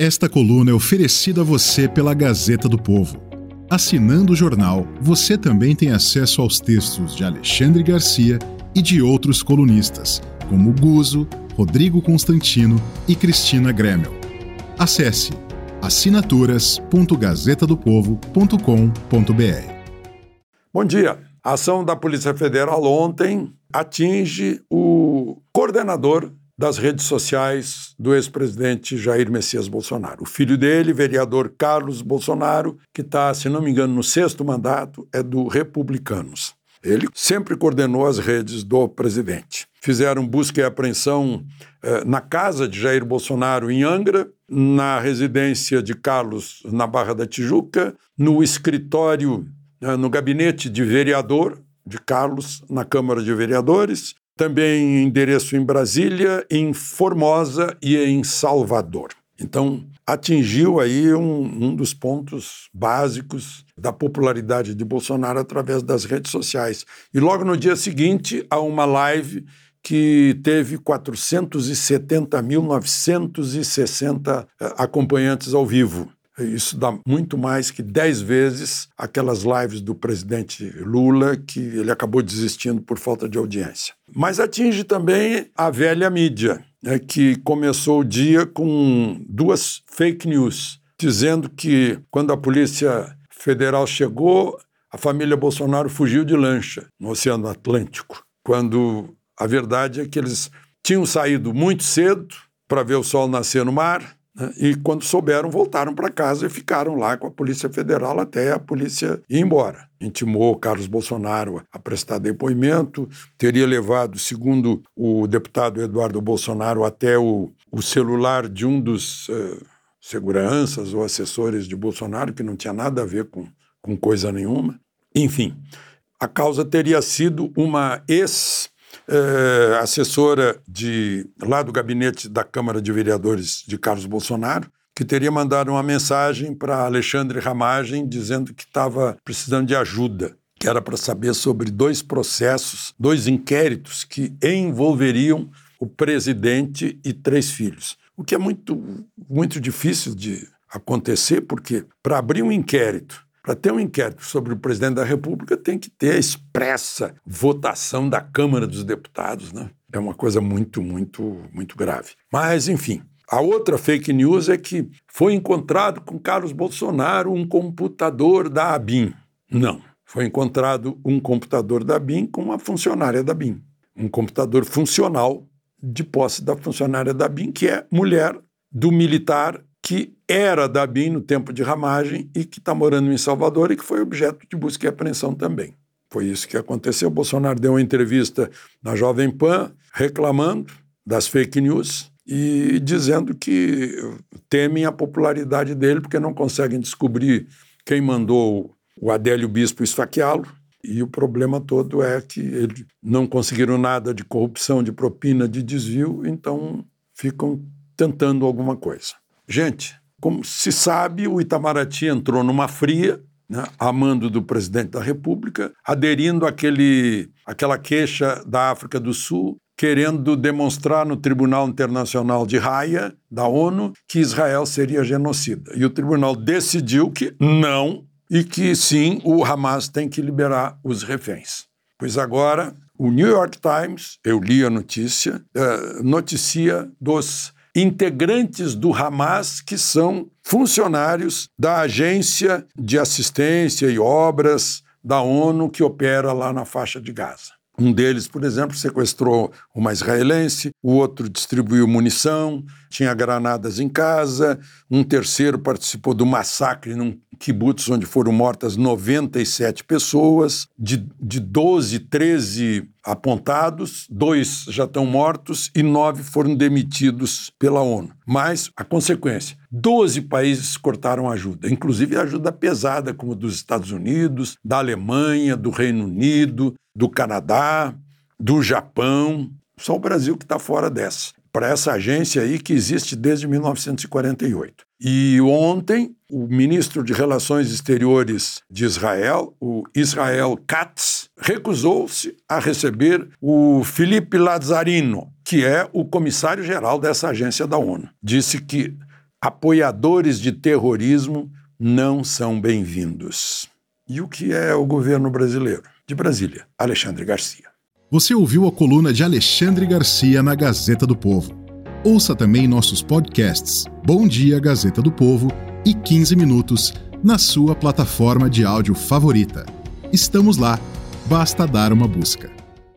Esta coluna é oferecida a você pela Gazeta do Povo. Assinando o jornal, você também tem acesso aos textos de Alexandre Garcia e de outros colunistas, como Guzo, Rodrigo Constantino e Cristina Gremel. Acesse assinaturas.gazetadopovo.com.br. Bom dia. A ação da Polícia Federal ontem atinge o coordenador das redes sociais do ex-presidente Jair Messias Bolsonaro. O filho dele, vereador Carlos Bolsonaro, que está, se não me engano, no sexto mandato, é do Republicanos. Ele sempre coordenou as redes do presidente. Fizeram busca e apreensão eh, na casa de Jair Bolsonaro, em Angra, na residência de Carlos, na Barra da Tijuca, no escritório, eh, no gabinete de vereador de Carlos, na Câmara de Vereadores, também endereço em Brasília, em Formosa e em Salvador. Então, atingiu aí um, um, dos pontos básicos da popularidade de Bolsonaro através das redes sociais. E logo no dia seguinte, há uma live que teve 470.960 eh, acompanhantes ao vivo. Isso dá muito mais que 10 vezes aquelas lives do presidente Lula, que ele acabou desistindo por falta de audiência. Mas atinge também a velha mídia, né, que começou o dia com duas fake news, dizendo que quando a Polícia Federal chegou, a família Bolsonaro fugiu de lancha no Oceano Atlântico, quando a verdade é que eles tinham saído muito cedo para ver o sol nascer no mar? E quando souberam, voltaram para casa e ficaram lá com a Polícia Federal até a polícia ir embora. Intimou Carlos Bolsonaro a prestar depoimento, teria levado, segundo o deputado Eduardo Bolsonaro, até o, o celular de um dos uh, seguranças ou assessores de Bolsonaro, que não tinha nada a ver com, com coisa nenhuma. Enfim, a causa teria sido uma ex é, assessora de, lá do gabinete da Câmara de Vereadores de Carlos Bolsonaro, que teria mandado uma mensagem para Alexandre Ramagem dizendo que estava precisando de ajuda, que era para saber sobre dois processos, dois inquéritos que envolveriam o presidente e três filhos. O que é muito, muito difícil de acontecer, porque para abrir um inquérito para ter um inquérito sobre o presidente da República, tem que ter expressa votação da Câmara dos Deputados. Né? É uma coisa muito, muito, muito grave. Mas, enfim. A outra fake news é que foi encontrado com Carlos Bolsonaro um computador da ABIN. Não. Foi encontrado um computador da ABIN com uma funcionária da ABIN. Um computador funcional de posse da funcionária da ABIN, que é mulher do militar que era da BIM no tempo de ramagem e que está morando em Salvador e que foi objeto de busca e apreensão também. Foi isso que aconteceu. O Bolsonaro deu uma entrevista na Jovem Pan reclamando das fake news e dizendo que temem a popularidade dele porque não conseguem descobrir quem mandou o Adélio Bispo esfaqueá-lo. E o problema todo é que eles não conseguiram nada de corrupção, de propina, de desvio, então ficam tentando alguma coisa. Gente, como se sabe, o Itamaraty entrou numa fria, né, a mando do presidente da República, aderindo àquele, àquela queixa da África do Sul, querendo demonstrar no Tribunal Internacional de Haia, da ONU, que Israel seria genocida. E o tribunal decidiu que não, e que sim, o Hamas tem que liberar os reféns. Pois agora, o New York Times, eu li a notícia, uh, noticia dos integrantes do Hamas que são funcionários da Agência de Assistência e Obras da ONU que opera lá na faixa de Gaza. Um deles, por exemplo, sequestrou uma israelense, o outro distribuiu munição, tinha granadas em casa, um terceiro participou do massacre num kibbutz onde foram mortas 97 pessoas, de, de 12, 13 apontados, dois já estão mortos e nove foram demitidos pela ONU. Mas a consequência: 12 países cortaram ajuda, inclusive ajuda pesada, como dos Estados Unidos, da Alemanha, do Reino Unido, do Canadá, do Japão. Só o Brasil que está fora dessa. Para essa agência aí que existe desde 1948. E ontem, o ministro de Relações Exteriores de Israel, o Israel Katz, recusou-se a receber o Felipe Lazzarino, que é o comissário-geral dessa agência da ONU. Disse que Apoiadores de terrorismo não são bem-vindos. E o que é o governo brasileiro? De Brasília, Alexandre Garcia. Você ouviu a coluna de Alexandre Garcia na Gazeta do Povo. Ouça também nossos podcasts Bom Dia Gazeta do Povo e 15 Minutos na sua plataforma de áudio favorita. Estamos lá, basta dar uma busca.